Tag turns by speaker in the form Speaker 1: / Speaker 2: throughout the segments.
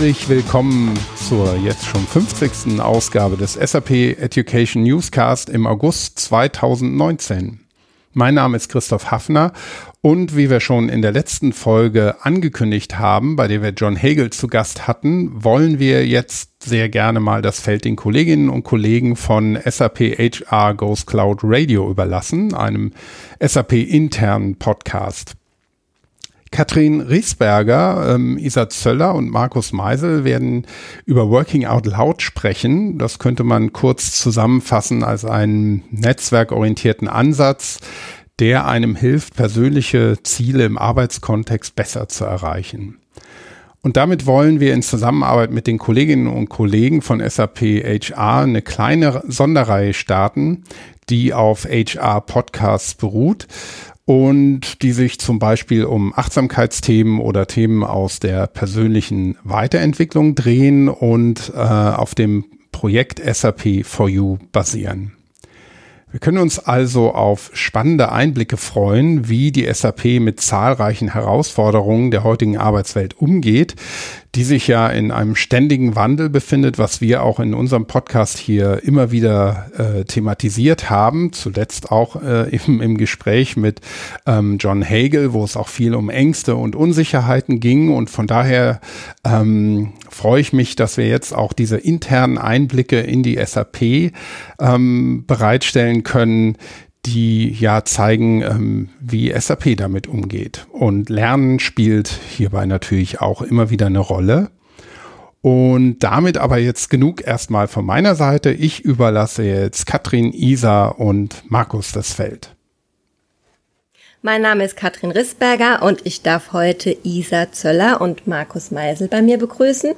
Speaker 1: Herzlich willkommen zur jetzt schon 50. Ausgabe des SAP Education Newscast im August 2019. Mein Name ist Christoph Hafner und wie wir schon in der letzten Folge angekündigt haben, bei der wir John Hagel zu Gast hatten, wollen wir jetzt sehr gerne mal das Feld den Kolleginnen und Kollegen von SAP HR Goes Cloud Radio überlassen, einem SAP internen Podcast. Katrin Riesberger, ähm, Isa Zöller und Markus Meisel werden über Working Out Loud sprechen. Das könnte man kurz zusammenfassen als einen netzwerkorientierten Ansatz, der einem hilft, persönliche Ziele im Arbeitskontext besser zu erreichen. Und damit wollen wir in Zusammenarbeit mit den Kolleginnen und Kollegen von SAP HR eine kleine Sonderreihe starten, die auf HR Podcasts beruht und die sich zum Beispiel um Achtsamkeitsthemen oder Themen aus der persönlichen Weiterentwicklung drehen und äh, auf dem Projekt SAP for You basieren. Wir können uns also auf spannende Einblicke freuen, wie die SAP mit zahlreichen Herausforderungen der heutigen Arbeitswelt umgeht, die sich ja in einem ständigen Wandel befindet, was wir auch in unserem Podcast hier immer wieder äh, thematisiert haben. Zuletzt auch äh, im, im Gespräch mit ähm, John Hagel, wo es auch viel um Ängste und Unsicherheiten ging. Und von daher ähm, freue ich mich, dass wir jetzt auch diese internen Einblicke in die SAP ähm, bereitstellen können, die ja zeigen, ähm, wie SAP damit umgeht. Und Lernen spielt hierbei natürlich auch immer wieder eine Rolle. Und damit aber jetzt genug erstmal von meiner Seite. Ich überlasse jetzt Katrin, Isa und Markus das Feld.
Speaker 2: Mein Name ist Katrin Rissberger und ich darf heute Isa Zöller und Markus Meisel bei mir begrüßen,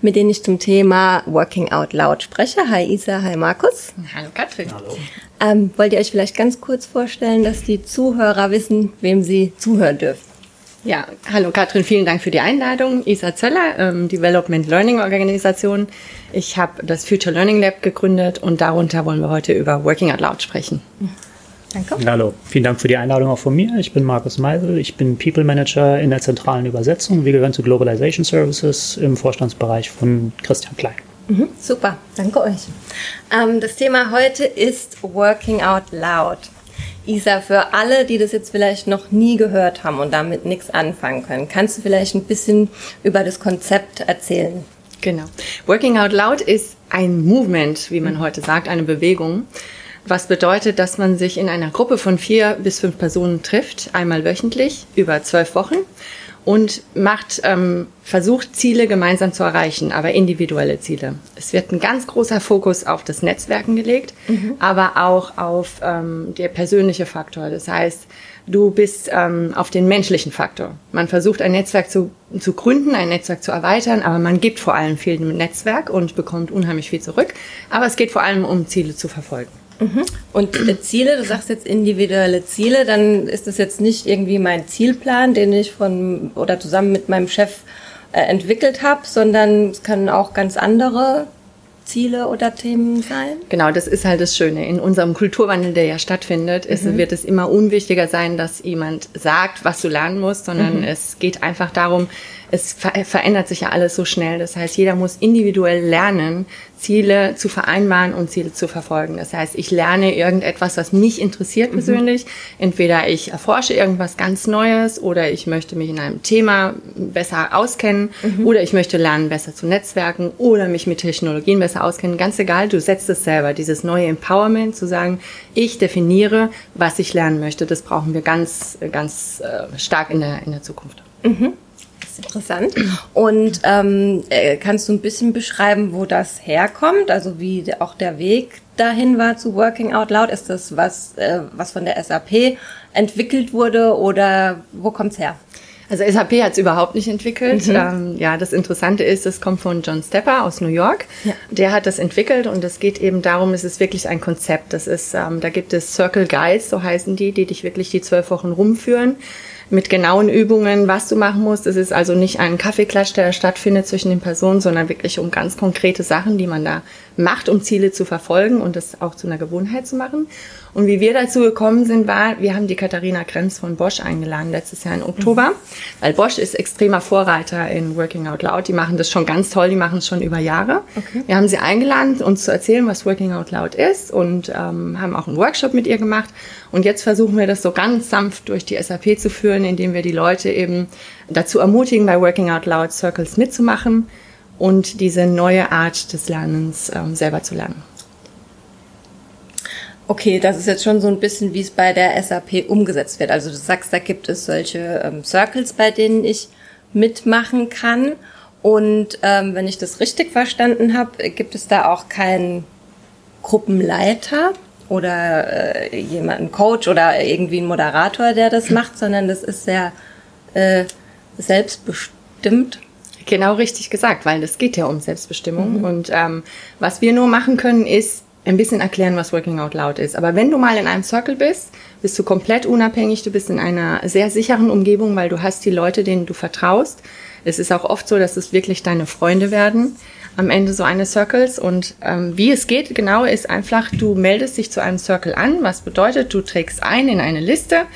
Speaker 2: mit denen ich zum Thema Working Out Loud spreche. Hi Isa, hi Markus.
Speaker 3: Hallo Katrin. Hallo.
Speaker 2: Ähm, wollt ihr euch vielleicht ganz kurz vorstellen, dass die Zuhörer wissen, wem sie zuhören dürfen?
Speaker 3: Ja, hallo Katrin, vielen Dank für die Einladung. Isa Zöller, ähm, Development Learning Organisation. Ich habe das Future Learning Lab gegründet und darunter wollen wir heute über Working Out Loud sprechen.
Speaker 4: Danke. Hallo, vielen Dank für die Einladung auch von mir. Ich bin Markus Meisel, ich bin People Manager in der zentralen Übersetzung. Wir gehören zu Globalization Services im Vorstandsbereich von Christian Klein.
Speaker 2: Mhm, super, danke euch. Ähm, das Thema heute ist Working Out Loud. Isa, für alle, die das jetzt vielleicht noch nie gehört haben und damit nichts anfangen können, kannst du vielleicht ein bisschen über das Konzept erzählen?
Speaker 3: Genau. Working Out Loud ist ein Movement, wie man mhm. heute sagt, eine Bewegung was bedeutet, dass man sich in einer Gruppe von vier bis fünf Personen trifft, einmal wöchentlich über zwölf Wochen und macht, ähm, versucht Ziele gemeinsam zu erreichen, aber individuelle Ziele. Es wird ein ganz großer Fokus auf das Netzwerken gelegt, mhm. aber auch auf ähm, der persönliche Faktor. Das heißt, du bist ähm, auf den menschlichen Faktor. Man versucht ein Netzwerk zu, zu gründen, ein Netzwerk zu erweitern, aber man gibt vor allem viel im Netzwerk und bekommt unheimlich viel zurück. Aber es geht vor allem um Ziele zu verfolgen.
Speaker 2: Mhm. Und äh, Ziele, du sagst jetzt individuelle Ziele, dann ist das jetzt nicht irgendwie mein Zielplan, den ich von oder zusammen mit meinem Chef äh, entwickelt habe, sondern es können auch ganz andere Ziele oder Themen sein?
Speaker 3: Genau, das ist halt das Schöne. In unserem Kulturwandel, der ja stattfindet, ist, mhm. wird es immer unwichtiger sein, dass jemand sagt, was du lernen musst, sondern mhm. es geht einfach darum, es ver verändert sich ja alles so schnell. Das heißt, jeder muss individuell lernen, Ziele zu vereinbaren und Ziele zu verfolgen. Das heißt, ich lerne irgendetwas, was mich interessiert mhm. persönlich. Entweder ich erforsche irgendwas ganz Neues oder ich möchte mich in einem Thema besser auskennen mhm. oder ich möchte lernen, besser zu netzwerken oder mich mit Technologien besser auskennen. Ganz egal, du setzt es selber, dieses neue Empowerment zu sagen, ich definiere, was ich lernen möchte. Das brauchen wir ganz, ganz äh, stark in der, in der Zukunft.
Speaker 2: Mhm interessant. Und ähm, äh, kannst du ein bisschen beschreiben, wo das herkommt? Also wie auch der Weg dahin war zu Working Out Loud? Ist das was, äh, was von der SAP entwickelt wurde oder wo kommt's her?
Speaker 3: Also SAP hat es überhaupt nicht entwickelt. Mhm. Ähm, ja, das Interessante ist, es kommt von John Stepper aus New York. Ja. Der hat das entwickelt und es geht eben darum, es ist wirklich ein Konzept. Das ist, ähm, da gibt es Circle Guides, so heißen die, die dich wirklich die zwölf Wochen rumführen mit genauen Übungen, was du machen musst. Es ist also nicht ein Kaffeeklatsch, der stattfindet zwischen den Personen, sondern wirklich um ganz konkrete Sachen, die man da macht, um Ziele zu verfolgen und das auch zu einer Gewohnheit zu machen. Und wie wir dazu gekommen sind, war, wir haben die Katharina Grenz von Bosch eingeladen, letztes Jahr im Oktober, mhm. weil Bosch ist extremer Vorreiter in Working Out Loud. Die machen das schon ganz toll, die machen es schon über Jahre. Okay. Wir haben sie eingeladen, uns zu erzählen, was Working Out Loud ist und ähm, haben auch einen Workshop mit ihr gemacht. Und jetzt versuchen wir das so ganz sanft durch die SAP zu führen, indem wir die Leute eben dazu ermutigen, bei Working Out Loud Circles mitzumachen und diese neue Art des Lernens ähm, selber zu lernen.
Speaker 2: Okay, das ist jetzt schon so ein bisschen, wie es bei der SAP umgesetzt wird. Also du sagst, da gibt es solche ähm, Circles, bei denen ich mitmachen kann. Und ähm, wenn ich das richtig verstanden habe, gibt es da auch keinen Gruppenleiter oder äh, jemanden Coach oder irgendwie einen Moderator, der das macht, sondern das ist sehr äh, selbstbestimmt.
Speaker 3: Genau richtig gesagt, weil es geht ja um Selbstbestimmung. Mhm. Und ähm, was wir nur machen können, ist ein bisschen erklären, was Working Out Loud ist. Aber wenn du mal in einem Circle bist, bist du komplett unabhängig, du bist in einer sehr sicheren Umgebung, weil du hast die Leute, denen du vertraust. Es ist auch oft so, dass es wirklich deine Freunde werden am Ende so eines Circles. Und ähm, wie es geht, genau, ist einfach, du meldest dich zu einem Circle an, was bedeutet, du trägst ein in eine Liste,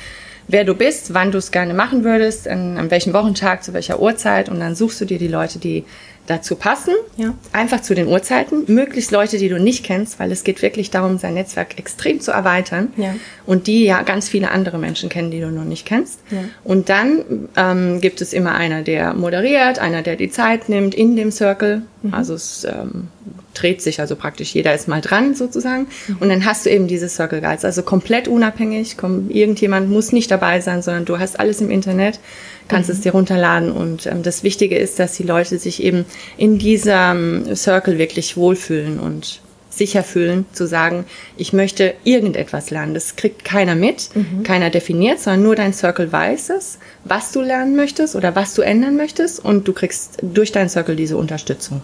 Speaker 3: wer du bist, wann du es gerne machen würdest, an, an welchem Wochentag, zu welcher Uhrzeit und dann suchst du dir die Leute, die dazu passen, ja. einfach zu den Uhrzeiten, möglichst Leute, die du nicht kennst, weil es geht wirklich darum, sein Netzwerk extrem zu erweitern ja. und die ja ganz viele andere Menschen kennen, die du noch nicht kennst. Ja. Und dann ähm, gibt es immer einer, der moderiert, einer, der die Zeit nimmt in dem Circle. Mhm. Also es ähm, dreht sich also praktisch, jeder ist mal dran sozusagen. Mhm. Und dann hast du eben diese Circle Guides, also komplett unabhängig. Komm, irgendjemand muss nicht dabei sein, sondern du hast alles im Internet kannst mhm. es dir runterladen. Und ähm, das Wichtige ist, dass die Leute sich eben in diesem Circle wirklich wohlfühlen und sicher fühlen, zu sagen, ich möchte irgendetwas lernen. Das kriegt keiner mit, mhm. keiner definiert, sondern nur dein Circle weiß es, was du lernen möchtest oder was du ändern möchtest und du kriegst durch deinen Circle diese Unterstützung.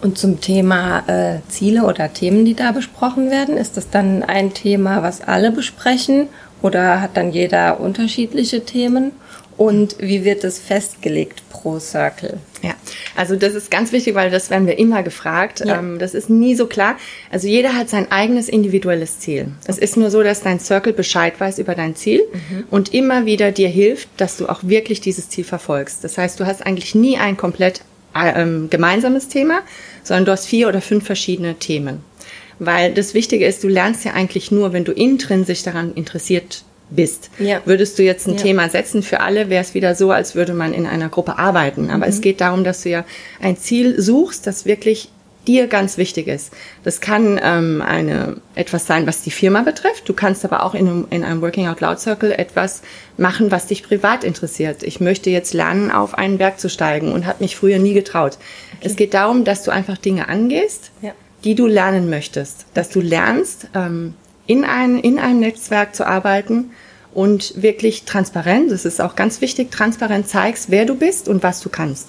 Speaker 2: Und zum Thema äh, Ziele oder Themen, die da besprochen werden, ist das dann ein Thema, was alle besprechen oder hat dann jeder unterschiedliche Themen? Und wie wird es festgelegt pro Circle?
Speaker 3: Ja, also das ist ganz wichtig, weil das werden wir immer gefragt. Ja. Ähm, das ist nie so klar. Also jeder hat sein eigenes individuelles Ziel. Es okay. ist nur so, dass dein Circle Bescheid weiß über dein Ziel mhm. und immer wieder dir hilft, dass du auch wirklich dieses Ziel verfolgst. Das heißt, du hast eigentlich nie ein komplett äh, ähm, gemeinsames Thema, sondern du hast vier oder fünf verschiedene Themen. Weil das Wichtige ist, du lernst ja eigentlich nur, wenn du intrinsisch daran interessiert bist. Ja. Würdest du jetzt ein ja. Thema setzen für alle, wäre es wieder so, als würde man in einer Gruppe arbeiten. Aber mhm. es geht darum, dass du ja ein Ziel suchst, das wirklich dir ganz wichtig ist. Das kann ähm, eine, etwas sein, was die Firma betrifft. Du kannst aber auch in einem, in einem Working Out Loud Circle etwas machen, was dich privat interessiert. Ich möchte jetzt lernen, auf einen Berg zu steigen und habe mich früher nie getraut. Okay. Es geht darum, dass du einfach Dinge angehst, ja. die du lernen möchtest. Dass du lernst, ähm, in, ein, in einem Netzwerk zu arbeiten und wirklich transparent, das ist auch ganz wichtig, transparent zeigst, wer du bist und was du kannst.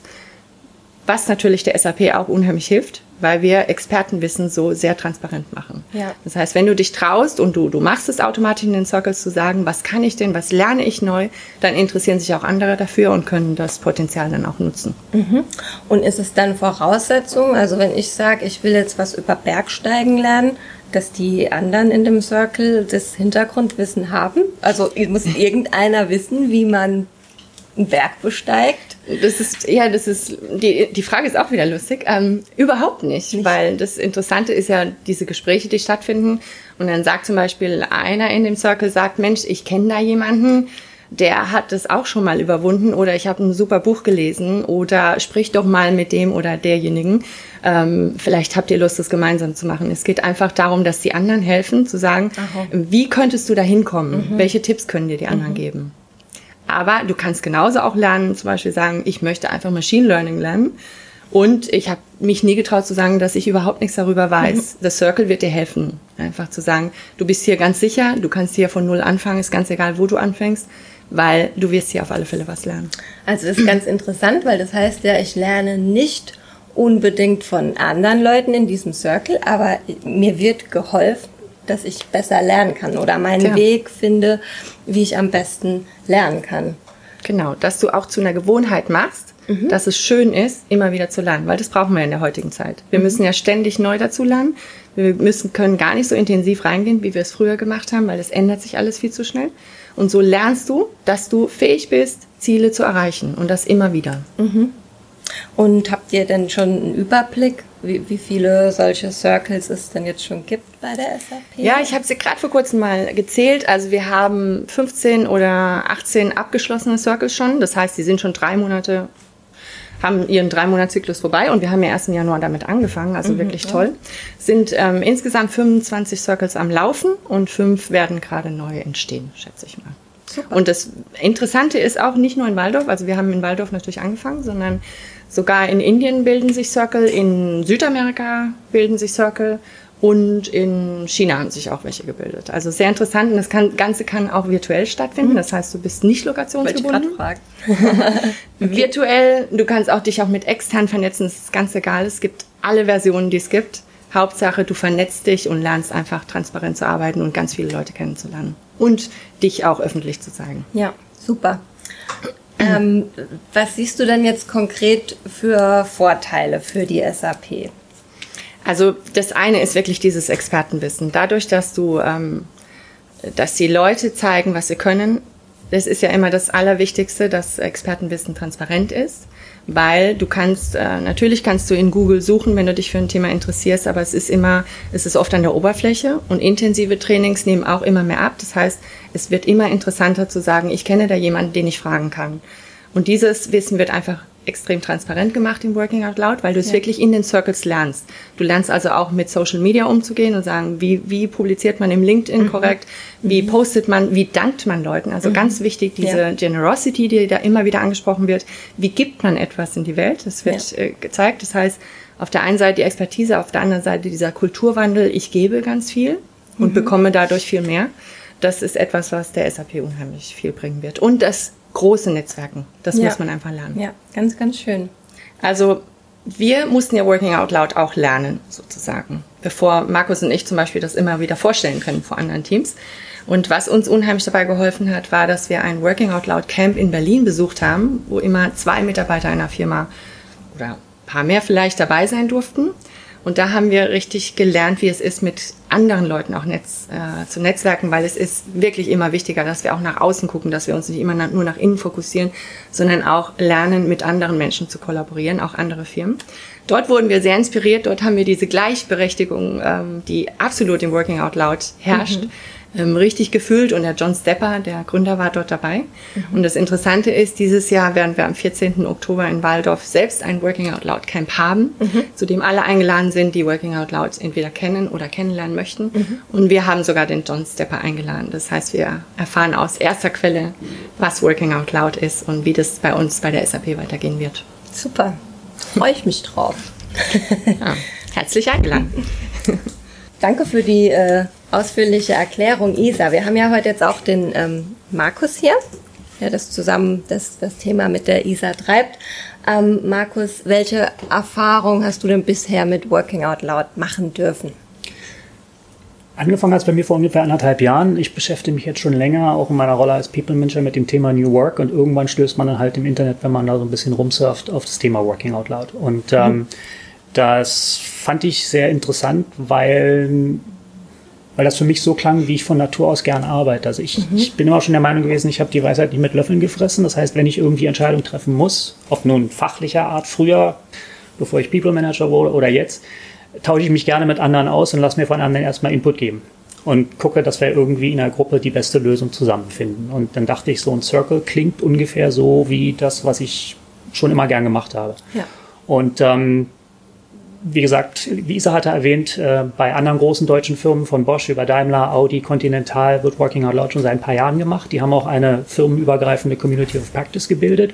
Speaker 3: Was natürlich der SAP auch unheimlich hilft, weil wir Expertenwissen so sehr transparent machen. Ja. Das heißt, wenn du dich traust und du, du machst es automatisch in den Circles zu sagen, was kann ich denn, was lerne ich neu, dann interessieren sich auch andere dafür und können das Potenzial dann auch nutzen.
Speaker 2: Mhm. Und ist es dann Voraussetzung, also wenn ich sage, ich will jetzt was über Bergsteigen lernen, dass die anderen in dem Circle das Hintergrundwissen haben? Also muss irgendeiner wissen, wie man einen Berg besteigt?
Speaker 3: Das ist, ja, das ist, die, die Frage ist auch wieder lustig. Ähm, überhaupt nicht, nicht, weil das Interessante ist ja diese Gespräche, die stattfinden. Und dann sagt zum Beispiel einer in dem Circle, sagt, Mensch, ich kenne da jemanden, der hat das auch schon mal überwunden oder ich habe ein super Buch gelesen oder sprich doch mal mit dem oder derjenigen. Ähm, vielleicht habt ihr Lust, das gemeinsam zu machen. Es geht einfach darum, dass die anderen helfen, zu sagen, Aha. wie könntest du da hinkommen? Mhm. Welche Tipps können dir die anderen mhm. geben? Aber du kannst genauso auch lernen, zum Beispiel sagen, ich möchte einfach Machine Learning lernen. Und ich habe mich nie getraut zu sagen, dass ich überhaupt nichts darüber weiß. Mhm. The Circle wird dir helfen. Einfach zu sagen, du bist hier ganz sicher, du kannst hier von null anfangen, ist ganz egal, wo du anfängst weil du wirst hier auf alle Fälle was lernen.
Speaker 2: Also das ist ganz interessant, weil das heißt ja, ich lerne nicht unbedingt von anderen Leuten in diesem Circle, aber mir wird geholfen, dass ich besser lernen kann oder meinen ja. Weg finde, wie ich am besten lernen kann.
Speaker 3: Genau, dass du auch zu einer Gewohnheit machst, mhm. dass es schön ist, immer wieder zu lernen, weil das brauchen wir in der heutigen Zeit. Wir mhm. müssen ja ständig neu dazu lernen. Wir müssen, können gar nicht so intensiv reingehen, wie wir es früher gemacht haben, weil es ändert sich alles viel zu schnell. Und so lernst du, dass du fähig bist, Ziele zu erreichen und das immer wieder.
Speaker 2: Mhm. Und habt ihr denn schon einen Überblick, wie, wie viele solche Circles es denn jetzt schon gibt bei der SAP?
Speaker 3: Ja, ich habe sie gerade vor kurzem mal gezählt. Also wir haben 15 oder 18 abgeschlossene Circles schon. Das heißt, die sind schon drei Monate haben ihren drei Monats Zyklus vorbei und wir haben ja erst im Januar damit angefangen, also mhm, wirklich toll. Sind ähm, insgesamt 25 Circles am Laufen und fünf werden gerade neu entstehen, schätze ich mal. Super. Und das Interessante ist auch nicht nur in Waldorf, also wir haben in Waldorf natürlich angefangen, sondern Sogar in Indien bilden sich Circle, in Südamerika bilden sich Circle und in China haben sich auch welche gebildet. Also sehr interessant und das kann, Ganze kann auch virtuell stattfinden. Mhm. Das heißt, du bist nicht lokationsgebunden.
Speaker 2: Wollte
Speaker 3: okay. Virtuell, du kannst auch dich auch mit extern vernetzen, das ist ganz egal. Es gibt alle Versionen, die es gibt. Hauptsache, du vernetzt dich und lernst einfach transparent zu arbeiten und ganz viele Leute kennenzulernen. Und dich auch öffentlich zu zeigen.
Speaker 2: Ja, super. Ähm, was siehst du denn jetzt konkret für Vorteile für die SAP?
Speaker 3: Also das eine ist wirklich dieses Expertenwissen. Dadurch, dass du, ähm, dass die Leute zeigen, was sie können, das ist ja immer das Allerwichtigste, dass Expertenwissen transparent ist, weil du kannst, äh, natürlich kannst du in Google suchen, wenn du dich für ein Thema interessierst, aber es ist immer, es ist oft an der Oberfläche und intensive Trainings nehmen auch immer mehr ab. Das heißt, es wird immer interessanter zu sagen, ich kenne da jemanden, den ich fragen kann. Und dieses Wissen wird einfach extrem transparent gemacht im Working Out Loud, weil du es ja. wirklich in den Circles lernst. Du lernst also auch mit Social Media umzugehen und sagen, wie, wie publiziert man im LinkedIn mhm. korrekt, wie mhm. postet man, wie dankt man Leuten. Also mhm. ganz wichtig, diese ja. Generosity, die da immer wieder angesprochen wird. Wie gibt man etwas in die Welt? Das wird ja. äh, gezeigt. Das heißt, auf der einen Seite die Expertise, auf der anderen Seite dieser Kulturwandel. Ich gebe ganz viel und mhm. bekomme dadurch viel mehr. Das ist etwas, was der SAP unheimlich viel bringen wird. Und das große Netzwerken. Das ja. muss man einfach lernen.
Speaker 2: Ja, ganz, ganz schön.
Speaker 3: Also wir mussten ja Working Out Loud auch lernen, sozusagen, bevor Markus und ich zum Beispiel das immer wieder vorstellen können vor anderen Teams. Und was uns unheimlich dabei geholfen hat, war, dass wir ein Working Out Loud Camp in Berlin besucht haben, wo immer zwei Mitarbeiter einer Firma oder ein paar mehr vielleicht dabei sein durften. Und da haben wir richtig gelernt, wie es ist, mit anderen Leuten auch Netz, äh, zu netzwerken, weil es ist wirklich immer wichtiger, dass wir auch nach außen gucken, dass wir uns nicht immer nur nach innen fokussieren, sondern auch lernen, mit anderen Menschen zu kollaborieren, auch andere Firmen. Dort wurden wir sehr inspiriert, dort haben wir diese Gleichberechtigung, ähm, die absolut im Working Out Loud herrscht. Mhm ähm, richtig gefühlt und der John Stepper, der Gründer, war dort dabei. Mhm. Und das Interessante ist, dieses Jahr werden wir am 14. Oktober in Waldorf selbst ein Working Out Loud Camp haben, mhm. zu dem alle eingeladen sind, die Working Out Loud entweder kennen oder kennenlernen möchten. Mhm. Und wir haben sogar den John Stepper eingeladen. Das heißt, wir erfahren aus erster Quelle, was Working Out Loud ist und wie das bei uns bei der SAP weitergehen wird.
Speaker 2: Super. Freue ich mich drauf.
Speaker 3: ja, herzlich eingeladen.
Speaker 2: Danke für die äh, ausführliche Erklärung, Isa. Wir haben ja heute jetzt auch den ähm, Markus hier, der das zusammen das, das Thema mit der Isa treibt. Ähm, Markus, welche Erfahrung hast du denn bisher mit Working Out Loud machen dürfen?
Speaker 4: Angefangen hat es bei mir vor ungefähr anderthalb Jahren. Ich beschäftige mich jetzt schon länger, auch in meiner Rolle als People Manager, mit dem Thema New Work und irgendwann stößt man dann halt im Internet, wenn man da so ein bisschen rumsurft, auf das Thema Working Out Loud. Und ähm, mhm. das fand ich sehr interessant, weil weil das für mich so klang, wie ich von Natur aus gern arbeite. Also ich, mhm. ich bin immer schon der Meinung gewesen, ich habe die Weisheit nicht mit Löffeln gefressen. Das heißt, wenn ich irgendwie Entscheidungen treffen muss, ob nun fachlicher Art früher, bevor ich People Manager wurde oder jetzt, tausche ich mich gerne mit anderen aus und lasse mir von anderen erstmal Input geben und gucke, dass wir irgendwie in der Gruppe die beste Lösung zusammenfinden. Und dann dachte ich, so ein Circle klingt ungefähr so wie das, was ich schon immer gern gemacht habe. Ja. Und ähm, wie gesagt, wie Isa hatte erwähnt, äh, bei anderen großen deutschen Firmen von Bosch über Daimler, Audi, Continental wird Working Out Loud schon seit ein paar Jahren gemacht. Die haben auch eine firmenübergreifende Community of Practice gebildet.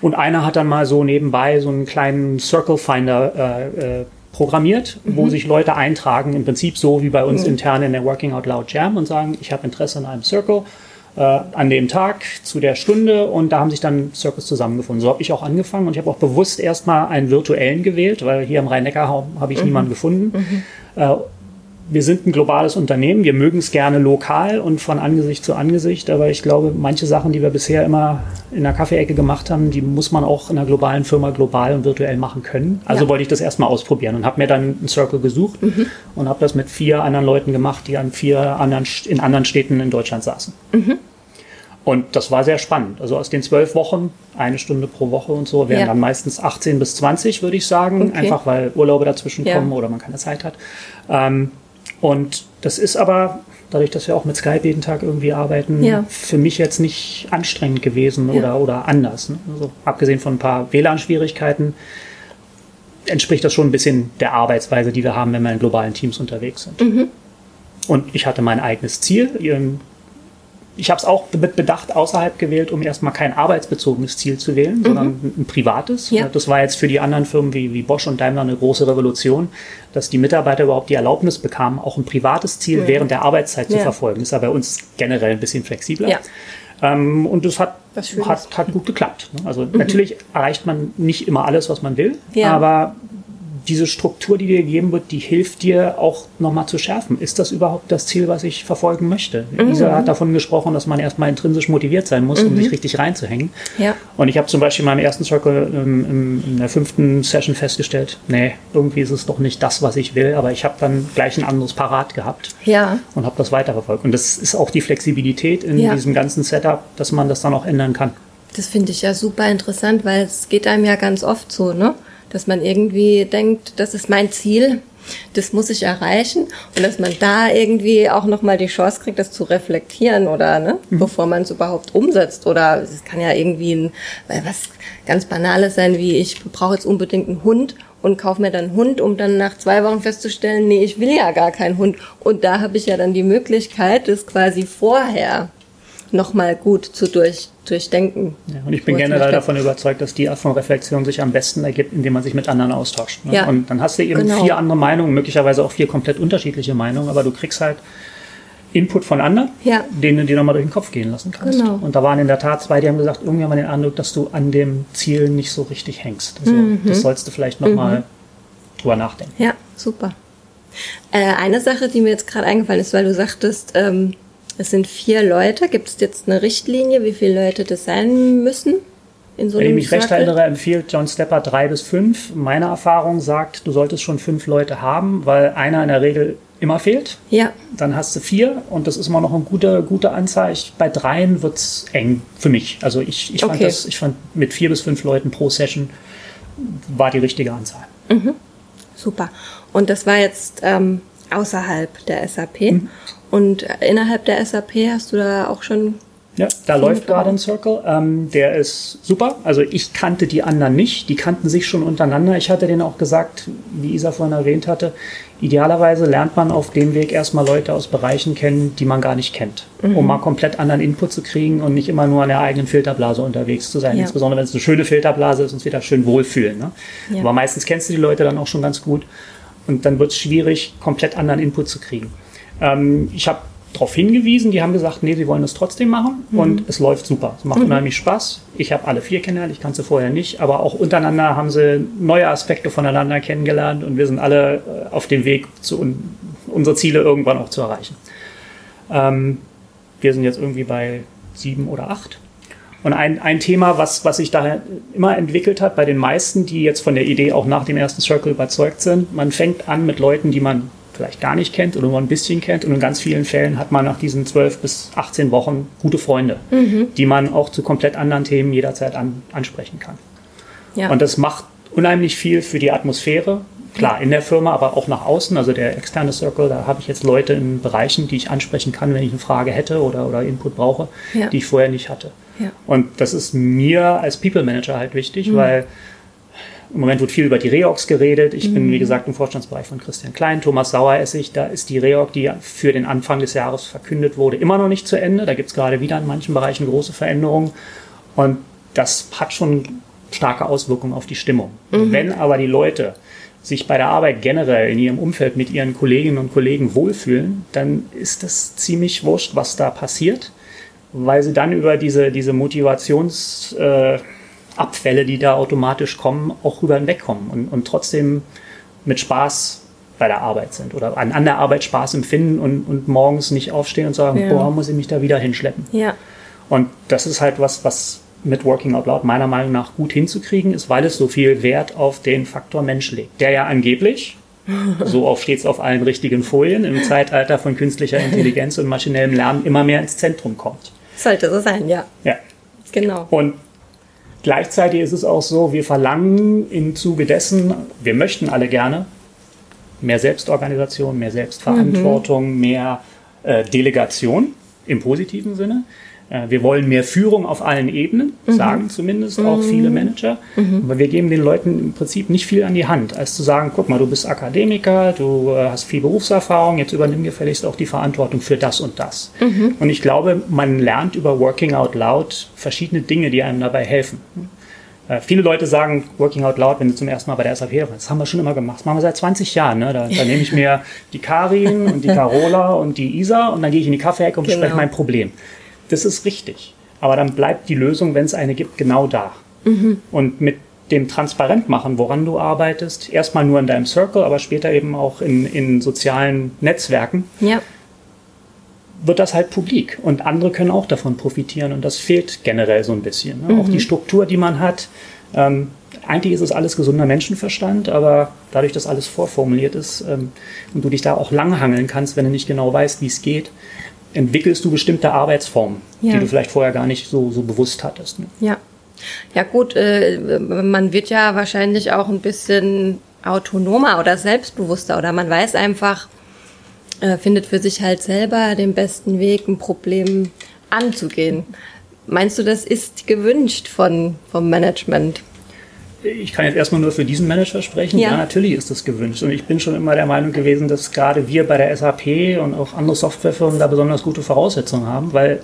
Speaker 4: Und einer hat dann mal so nebenbei so einen kleinen Circle Finder äh, äh, programmiert, mhm. wo sich Leute eintragen, im Prinzip so wie bei uns mhm. intern in der Working Out Loud Jam und sagen, ich habe Interesse an einem Circle äh, an dem Tag zu der Stunde und da haben sich dann Circus zusammengefunden. So habe ich auch angefangen und ich habe auch bewusst erstmal einen virtuellen gewählt, weil hier im Rhein-Neckar-Raum habe ich mhm. niemanden gefunden. Mhm. Äh, wir sind ein globales Unternehmen, wir mögen es gerne lokal und von Angesicht zu Angesicht, aber ich glaube, manche Sachen, die wir bisher immer in der Kaffeeecke gemacht haben, die muss man auch in einer globalen Firma global und virtuell machen können. Also ja. wollte ich das erstmal ausprobieren und habe mir dann einen Circle gesucht mhm. und habe das mit vier anderen Leuten gemacht, die an vier anderen, in anderen Städten in Deutschland saßen. Mhm. Und das war sehr spannend. Also aus den zwölf Wochen, eine Stunde pro Woche und so, wären ja. dann meistens 18 bis 20, würde ich sagen. Okay. Einfach weil Urlaube dazwischen ja. kommen oder man keine Zeit hat. Ähm, und das ist aber, dadurch, dass wir auch mit Skype jeden Tag irgendwie arbeiten, ja. für mich jetzt nicht anstrengend gewesen ja. oder, oder anders. Ne? Also, abgesehen von ein paar WLAN-Schwierigkeiten entspricht das schon ein bisschen der Arbeitsweise, die wir haben, wenn wir in globalen Teams unterwegs sind. Mhm. Und ich hatte mein eigenes Ziel, ich habe es auch mit Bedacht außerhalb gewählt, um erstmal kein arbeitsbezogenes Ziel zu wählen, mhm. sondern ein privates. Ja. Das war jetzt für die anderen Firmen wie, wie Bosch und Daimler eine große Revolution, dass die Mitarbeiter überhaupt die Erlaubnis bekamen, auch ein privates Ziel ja. während der Arbeitszeit ja. zu verfolgen. Das ist aber bei uns generell ein bisschen flexibler. Ja. Ähm, und das hat, das hat, hat, gut geklappt. Ne? Also mhm. natürlich erreicht man nicht immer alles, was man will, aber diese Struktur, die dir gegeben wird, die hilft dir auch nochmal zu schärfen. Ist das überhaupt das Ziel, was ich verfolgen möchte? Mhm. Isa hat davon gesprochen, dass man erstmal intrinsisch motiviert sein muss, mhm. um sich richtig reinzuhängen. Ja. Und ich habe zum Beispiel in meinem ersten Circle ähm, in der fünften Session festgestellt, nee, irgendwie ist es doch nicht das, was ich will, aber ich habe dann gleich ein anderes Parat gehabt ja. und habe das weiterverfolgt. Und das ist auch die Flexibilität in ja. diesem ganzen Setup, dass man das dann auch ändern kann.
Speaker 2: Das finde ich ja super interessant, weil es geht einem ja ganz oft so, ne? Dass man irgendwie denkt, das ist mein Ziel, das muss ich erreichen. Und dass man da irgendwie auch nochmal die Chance kriegt, das zu reflektieren oder ne, mhm. bevor man es überhaupt umsetzt. Oder es kann ja irgendwie ein, was ganz Banales sein, wie ich brauche jetzt unbedingt einen Hund und kaufe mir dann einen Hund, um dann nach zwei Wochen festzustellen, nee, ich will ja gar keinen Hund. Und da habe ich ja dann die Möglichkeit, das quasi vorher nochmal gut zu durch, durchdenken.
Speaker 4: Ja, und ich bin generell davon überzeugt, dass die Art von Reflexion sich am besten ergibt, indem man sich mit anderen austauscht. Ne? Ja, und dann hast du eben genau. vier andere Meinungen, möglicherweise auch vier komplett unterschiedliche Meinungen, aber du kriegst halt Input von anderen, ja. denen du dir nochmal durch den Kopf gehen lassen kannst. Genau. Und da waren in der Tat zwei, die haben gesagt, irgendwie haben wir den Eindruck, dass du an dem Ziel nicht so richtig hängst. Also mhm. das sollst du vielleicht nochmal mhm. drüber nachdenken.
Speaker 2: Ja, super. Äh, eine Sache, die mir jetzt gerade eingefallen ist, weil du sagtest, ähm, es sind vier Leute. Gibt es jetzt eine Richtlinie, wie viele Leute das sein müssen?
Speaker 4: In so Wenn ich mich recht erinnere, empfiehlt John Stepper drei bis fünf. Meine Erfahrung sagt, du solltest schon fünf Leute haben, weil einer in der Regel immer fehlt. Ja. Dann hast du vier und das ist immer noch eine gute, gute Anzahl. Ich, bei dreien wird es eng für mich. Also ich, ich, fand okay. das, ich fand mit vier bis fünf Leuten pro Session war die richtige Anzahl.
Speaker 2: Mhm. Super. Und das war jetzt ähm, außerhalb der SAP. Mhm. Und innerhalb der SAP hast du da auch schon.
Speaker 4: Ja, da läuft gerade ein Circle. Ähm, der ist super. Also ich kannte die anderen nicht. Die kannten sich schon untereinander. Ich hatte denen auch gesagt, wie Isa vorhin erwähnt hatte, idealerweise lernt man auf dem Weg erstmal Leute aus Bereichen kennen, die man gar nicht kennt, mhm. um mal komplett anderen Input zu kriegen und nicht immer nur an der eigenen Filterblase unterwegs zu sein. Ja. Insbesondere wenn es eine schöne Filterblase ist, uns wieder schön wohlfühlen. Ne? Ja. Aber meistens kennst du die Leute dann auch schon ganz gut und dann wird es schwierig, komplett anderen Input zu kriegen. Ähm, ich habe darauf hingewiesen, die haben gesagt, nee, sie wollen das trotzdem machen mhm. und es läuft super. Es macht mhm. unheimlich Spaß. Ich habe alle vier kennengelernt, ich kannte vorher nicht, aber auch untereinander haben sie neue Aspekte voneinander kennengelernt und wir sind alle äh, auf dem Weg, zu un unsere Ziele irgendwann auch zu erreichen. Ähm, wir sind jetzt irgendwie bei sieben oder acht. Und ein, ein Thema, was, was sich da immer entwickelt hat bei den meisten, die jetzt von der Idee auch nach dem ersten Circle überzeugt sind, man fängt an mit Leuten, die man vielleicht gar nicht kennt oder nur ein bisschen kennt. Und in ganz vielen Fällen hat man nach diesen 12 bis 18 Wochen gute Freunde, mhm. die man auch zu komplett anderen Themen jederzeit an, ansprechen kann. Ja. Und das macht unheimlich viel für die Atmosphäre. Klar, in der Firma, aber auch nach außen. Also der externe Circle, da habe ich jetzt Leute in Bereichen, die ich ansprechen kann, wenn ich eine Frage hätte oder, oder Input brauche, ja. die ich vorher nicht hatte. Ja. Und das ist mir als People Manager halt wichtig, mhm. weil im Moment wird viel über die Reorgs geredet. Ich mhm. bin, wie mhm. gesagt, im Vorstandsbereich von Christian Klein, Thomas Saueressig. Da ist die Reorg, die für den Anfang des Jahres verkündet wurde, immer noch nicht zu Ende. Da gibt es gerade wieder in manchen Bereichen große Veränderungen. Und das hat schon starke Auswirkungen auf die Stimmung. Mhm. Wenn aber die Leute sich bei der Arbeit generell in ihrem Umfeld mit ihren Kolleginnen und Kollegen wohlfühlen, dann ist das ziemlich wurscht, was da passiert, weil sie dann über diese, diese Motivations... Äh, Abfälle, die da automatisch kommen, auch rüber hinwegkommen und, und trotzdem mit Spaß bei der Arbeit sind oder an, an der Arbeit Spaß empfinden und, und morgens nicht aufstehen und sagen, ja. boah, muss ich mich da wieder hinschleppen.
Speaker 2: Ja.
Speaker 4: Und das ist halt was, was mit Working Out Loud meiner Meinung nach gut hinzukriegen ist, weil es so viel Wert auf den Faktor Mensch legt, der ja angeblich, so auch steht es auf allen richtigen Folien, im Zeitalter von künstlicher Intelligenz und maschinellem Lernen immer mehr ins Zentrum kommt.
Speaker 2: Sollte so sein, ja.
Speaker 4: Ja.
Speaker 2: Genau.
Speaker 4: Und gleichzeitig ist es auch so, wir verlangen im Zuge dessen, wir möchten alle gerne mehr Selbstorganisation, mehr Selbstverantwortung, mhm. mehr äh, Delegation im positiven Sinne. Äh, wir wollen mehr Führung auf allen Ebenen, mhm. sagen zumindest auch mhm. viele Manager. Mhm. Aber wir geben den Leuten im Prinzip nicht viel an die Hand, als zu sagen, guck mal, du bist Akademiker, du äh, hast viel Berufserfahrung, jetzt übernimm gefälligst auch die Verantwortung für das und das. Mhm. Und ich glaube, man lernt über Working Out Loud verschiedene Dinge, die einem dabei helfen. Äh, viele Leute sagen Working Out Loud, wenn sie zum ersten Mal bei der SAP sind. Das haben wir schon immer gemacht. Das machen wir seit 20 Jahren. Ne? Da, da nehme ich mir die Karin und die Carola und die Isa und dann gehe ich in die Kaffeeecke und bespreche genau. mein Problem. Das ist richtig. Aber dann bleibt die Lösung, wenn es eine gibt, genau da. Mhm. Und mit dem transparent machen, woran du arbeitest, erstmal nur in deinem Circle, aber später eben auch in, in sozialen Netzwerken,
Speaker 2: ja.
Speaker 4: wird das halt publik und andere können auch davon profitieren und das fehlt generell so ein bisschen. Ne? Mhm. Auch die Struktur, die man hat. Ähm, eigentlich ist es alles gesunder Menschenverstand, aber dadurch, dass alles vorformuliert ist ähm, und du dich da auch langhangeln kannst, wenn du nicht genau weißt, wie es geht, entwickelst du bestimmte Arbeitsformen, ja. die du vielleicht vorher gar nicht so, so bewusst hattest. Ne?
Speaker 2: Ja. Ja gut, äh, man wird ja wahrscheinlich auch ein bisschen autonomer oder selbstbewusster oder man weiß einfach, äh, findet für sich halt selber den besten Weg, ein Problem anzugehen. Meinst du, das ist gewünscht von, vom Management?
Speaker 4: Ich kann jetzt erstmal nur für diesen Manager sprechen. Ja. ja. natürlich ist das gewünscht. Und ich bin schon immer der Meinung gewesen, dass gerade wir bei der SAP und auch andere Softwarefirmen da besonders gute Voraussetzungen haben, weil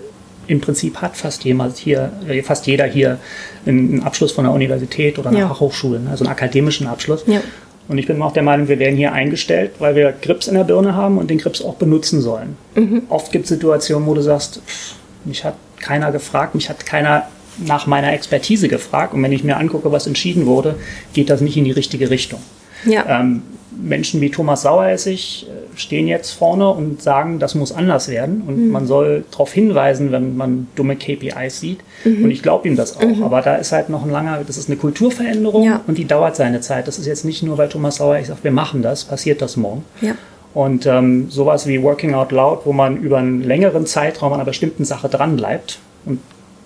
Speaker 4: im Prinzip hat fast jemand hier, äh, fast jeder hier einen Abschluss von der Universität oder einer ja. Fachhochschule, also einen akademischen Abschluss. Ja. Und ich bin auch der Meinung, wir werden hier eingestellt, weil wir Grips in der Birne haben und den Grips auch benutzen sollen. Mhm. Oft gibt es Situationen, wo du sagst, pff, mich hat keiner gefragt, mich hat keiner nach meiner Expertise gefragt und wenn ich mir angucke, was entschieden wurde, geht das nicht in die richtige Richtung. Ja. Ähm, Menschen wie Thomas Saueressig äh, stehen jetzt vorne und sagen, das muss anders werden und mhm. man soll darauf hinweisen, wenn man dumme KPIs sieht. Mhm. Und ich glaube ihm das auch. Mhm. Aber da ist halt noch ein langer, das ist eine Kulturveränderung ja. und die dauert seine Zeit. Das ist jetzt nicht nur, weil Thomas Saueressig sagt, wir machen das, passiert das morgen. Ja. Und ähm, sowas wie Working Out Loud, wo man über einen längeren Zeitraum an einer bestimmten Sache dranbleibt und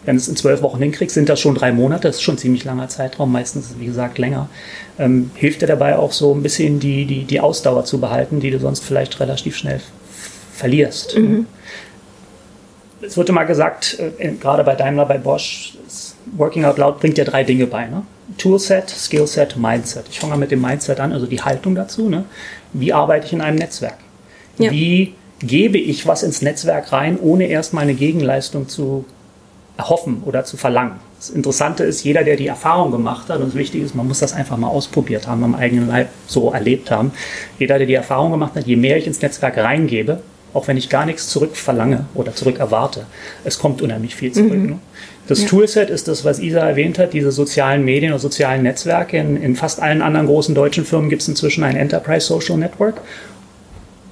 Speaker 4: wenn du es in zwölf Wochen hinkriegst, sind das schon drei Monate. Das ist schon ein ziemlich langer Zeitraum, meistens, wie gesagt, länger. Ähm, hilft dir dabei auch so ein bisschen die, die, die Ausdauer zu behalten, die du sonst vielleicht relativ schnell verlierst. Mhm. Es wurde mal gesagt, äh, gerade bei Daimler, bei Bosch, Working Out Loud bringt dir drei Dinge bei. Ne? Toolset, Skillset, Mindset. Ich fange mal mit dem Mindset an, also die Haltung dazu. Ne? Wie arbeite ich in einem Netzwerk? Ja. Wie gebe ich was ins Netzwerk rein, ohne erstmal eine Gegenleistung zu erhoffen oder zu verlangen. Das Interessante ist, jeder, der die Erfahrung gemacht hat, und das Wichtige ist, man muss das einfach mal ausprobiert haben, am eigenen Leib so erlebt haben. Jeder, der die Erfahrung gemacht hat, je mehr ich ins Netzwerk reingebe, auch wenn ich gar nichts zurück verlange oder zurück erwarte, es kommt unheimlich viel zurück. Mhm. Ne? Das ja. Toolset ist das, was Isa erwähnt hat, diese sozialen Medien oder sozialen Netzwerke. In, in fast allen anderen großen deutschen Firmen gibt es inzwischen ein Enterprise Social Network.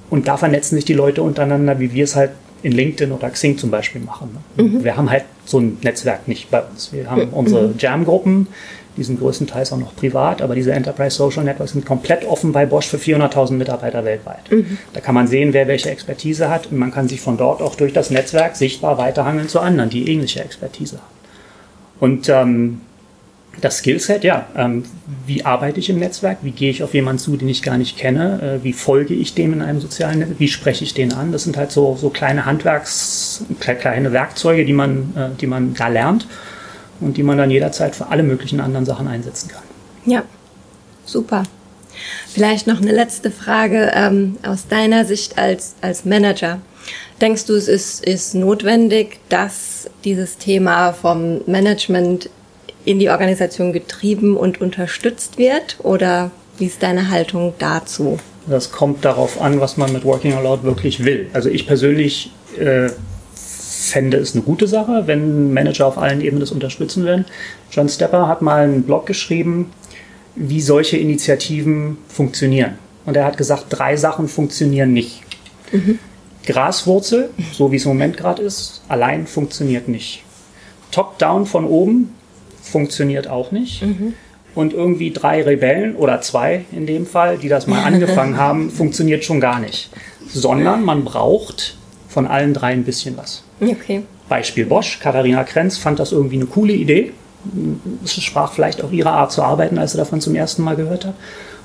Speaker 4: Und da vernetzen sich die Leute untereinander, wie wir es halt in LinkedIn oder Xing zum Beispiel machen. Ne? Mhm. Wir haben halt so ein Netzwerk nicht bei uns. Wir haben mhm. unsere Jam-Gruppen, die sind größtenteils auch noch privat, aber diese Enterprise Social Networks sind komplett offen bei Bosch für 400.000 Mitarbeiter weltweit. Mhm. Da kann man sehen, wer welche Expertise hat und man kann sich von dort auch durch das Netzwerk sichtbar weiterhangeln zu anderen, die ähnliche Expertise haben. Und ähm, das Skillset, ja, ähm, wie arbeite ich im Netzwerk, wie gehe ich auf jemanden zu, den ich gar nicht kenne, äh, wie folge ich dem in einem sozialen Netzwerk, wie spreche ich den an. Das sind halt so, so kleine Handwerks, kleine Werkzeuge, die man, äh, die man da lernt und die man dann jederzeit für alle möglichen anderen Sachen einsetzen kann.
Speaker 2: Ja, super. Vielleicht noch eine letzte Frage ähm, aus deiner Sicht als, als Manager. Denkst du, es ist, ist notwendig, dass dieses Thema vom Management in die Organisation getrieben und unterstützt wird? Oder wie ist deine Haltung dazu?
Speaker 4: Das kommt darauf an, was man mit Working Aloud wirklich will. Also ich persönlich äh, fände es eine gute Sache, wenn Manager auf allen Ebenen das unterstützen werden. John Stepper hat mal einen Blog geschrieben, wie solche Initiativen funktionieren. und er hat gesagt, drei Sachen funktionieren nicht. Mhm. Graswurzel, so wie es im Moment gerade ist, allein funktioniert nicht. Top-down von oben funktioniert auch nicht. Mhm. Und irgendwie drei Rebellen oder zwei in dem Fall, die das mal angefangen haben, funktioniert schon gar nicht. Sondern man braucht von allen drei ein bisschen was.
Speaker 2: Okay.
Speaker 4: Beispiel Bosch. Katharina Krenz fand das irgendwie eine coole Idee. Es sprach vielleicht auch ihre Art zu arbeiten, als sie davon zum ersten Mal gehört hat.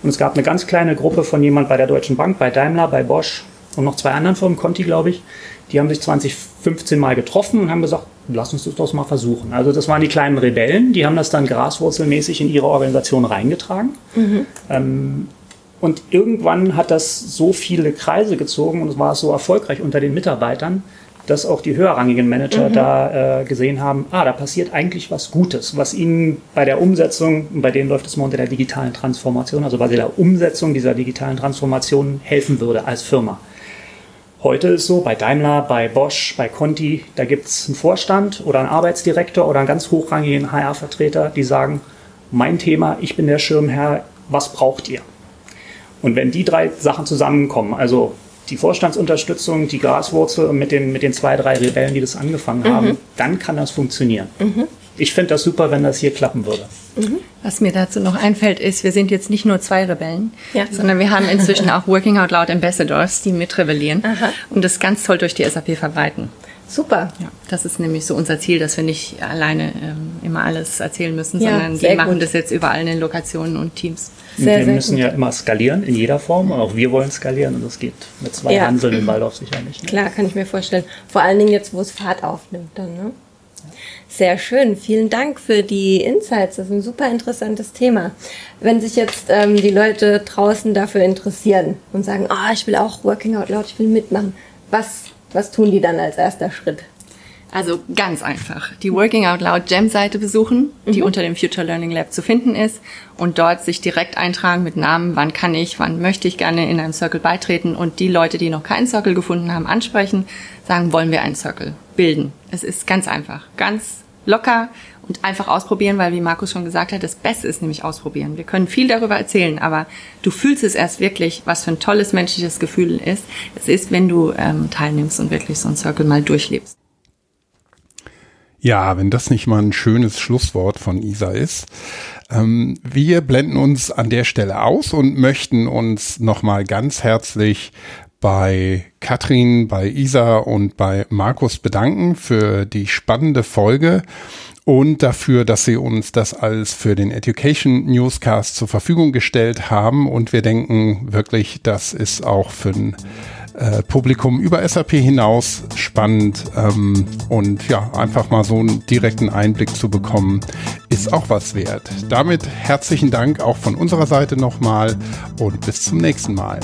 Speaker 4: Und es gab eine ganz kleine Gruppe von jemand bei der Deutschen Bank, bei Daimler, bei Bosch und noch zwei anderen Firmen, Conti, glaube ich. Die haben sich 2015 mal getroffen und haben gesagt, lass uns das doch mal versuchen. Also das waren die kleinen Rebellen, die haben das dann graswurzelmäßig in ihre Organisation reingetragen. Mhm. Ähm, und irgendwann hat das so viele Kreise gezogen und es war so erfolgreich unter den Mitarbeitern, dass auch die höherrangigen Manager mhm. da äh, gesehen haben, ah, da passiert eigentlich was Gutes, was ihnen bei der Umsetzung, bei denen läuft es mal unter der digitalen Transformation, also bei der Umsetzung dieser digitalen Transformation helfen würde als Firma. Heute ist so, bei Daimler, bei Bosch, bei Conti, da gibt es einen Vorstand oder einen Arbeitsdirektor oder einen ganz hochrangigen HR-Vertreter, die sagen, mein Thema, ich bin der Schirmherr, was braucht ihr? Und wenn die drei Sachen zusammenkommen, also die Vorstandsunterstützung, die Graswurzel mit den, mit den zwei, drei Rebellen, die das angefangen mhm. haben, dann kann das funktionieren. Mhm ich finde das super, wenn das hier klappen würde.
Speaker 3: Mhm. Was mir dazu noch einfällt, ist, wir sind jetzt nicht nur zwei Rebellen, ja. sondern wir haben inzwischen auch Working Out Loud Ambassadors, die mitrebellieren Aha. und das ganz toll durch die SAP verbreiten.
Speaker 2: Super.
Speaker 3: Ja, das ist nämlich so unser Ziel, dass wir nicht alleine ähm, immer alles erzählen müssen, ja, sondern die machen gut. das jetzt überall in den Lokationen und Teams.
Speaker 4: Sehr, wir sehr müssen gut. ja immer skalieren in jeder Form. Auch wir wollen skalieren und das geht mit zwei ja. Hanseln im Waldorf sicher nicht.
Speaker 2: Ne? Klar, kann ich mir vorstellen. Vor allen Dingen jetzt, wo es Fahrt aufnimmt dann. Ne? Sehr schön. Vielen Dank für die Insights. Das ist ein super interessantes Thema. Wenn sich jetzt ähm, die Leute draußen dafür interessieren und sagen, oh, ich will auch Working Out Loud, ich will mitmachen, was, was tun die dann als erster Schritt?
Speaker 3: Also ganz einfach. Die Working Out Loud Jam-Seite besuchen, die mhm. unter dem Future Learning Lab zu finden ist und dort sich direkt eintragen mit Namen, wann kann ich, wann möchte ich gerne in einem Circle beitreten und die Leute, die noch keinen Circle gefunden haben, ansprechen, sagen, wollen wir einen Circle bilden. Es ist ganz einfach, ganz locker und einfach ausprobieren, weil wie Markus schon gesagt hat, das Beste ist nämlich ausprobieren. Wir können viel darüber erzählen, aber du fühlst es erst wirklich, was für ein tolles menschliches Gefühl ist. Es ist, wenn du ähm, teilnimmst und wirklich so ein Circle mal durchlebst.
Speaker 1: Ja, wenn das nicht mal ein schönes Schlusswort von Isa ist. Ähm, wir blenden uns an der Stelle aus und möchten uns nochmal ganz herzlich bei Katrin, bei Isa und bei Markus bedanken für die spannende Folge und dafür, dass sie uns das alles für den Education Newscast zur Verfügung gestellt haben. Und wir denken wirklich, das ist auch für ein äh, Publikum über SAP hinaus spannend ähm, und ja, einfach mal so einen direkten Einblick zu bekommen, ist auch was wert. Damit herzlichen Dank auch von unserer Seite nochmal und bis zum nächsten Mal.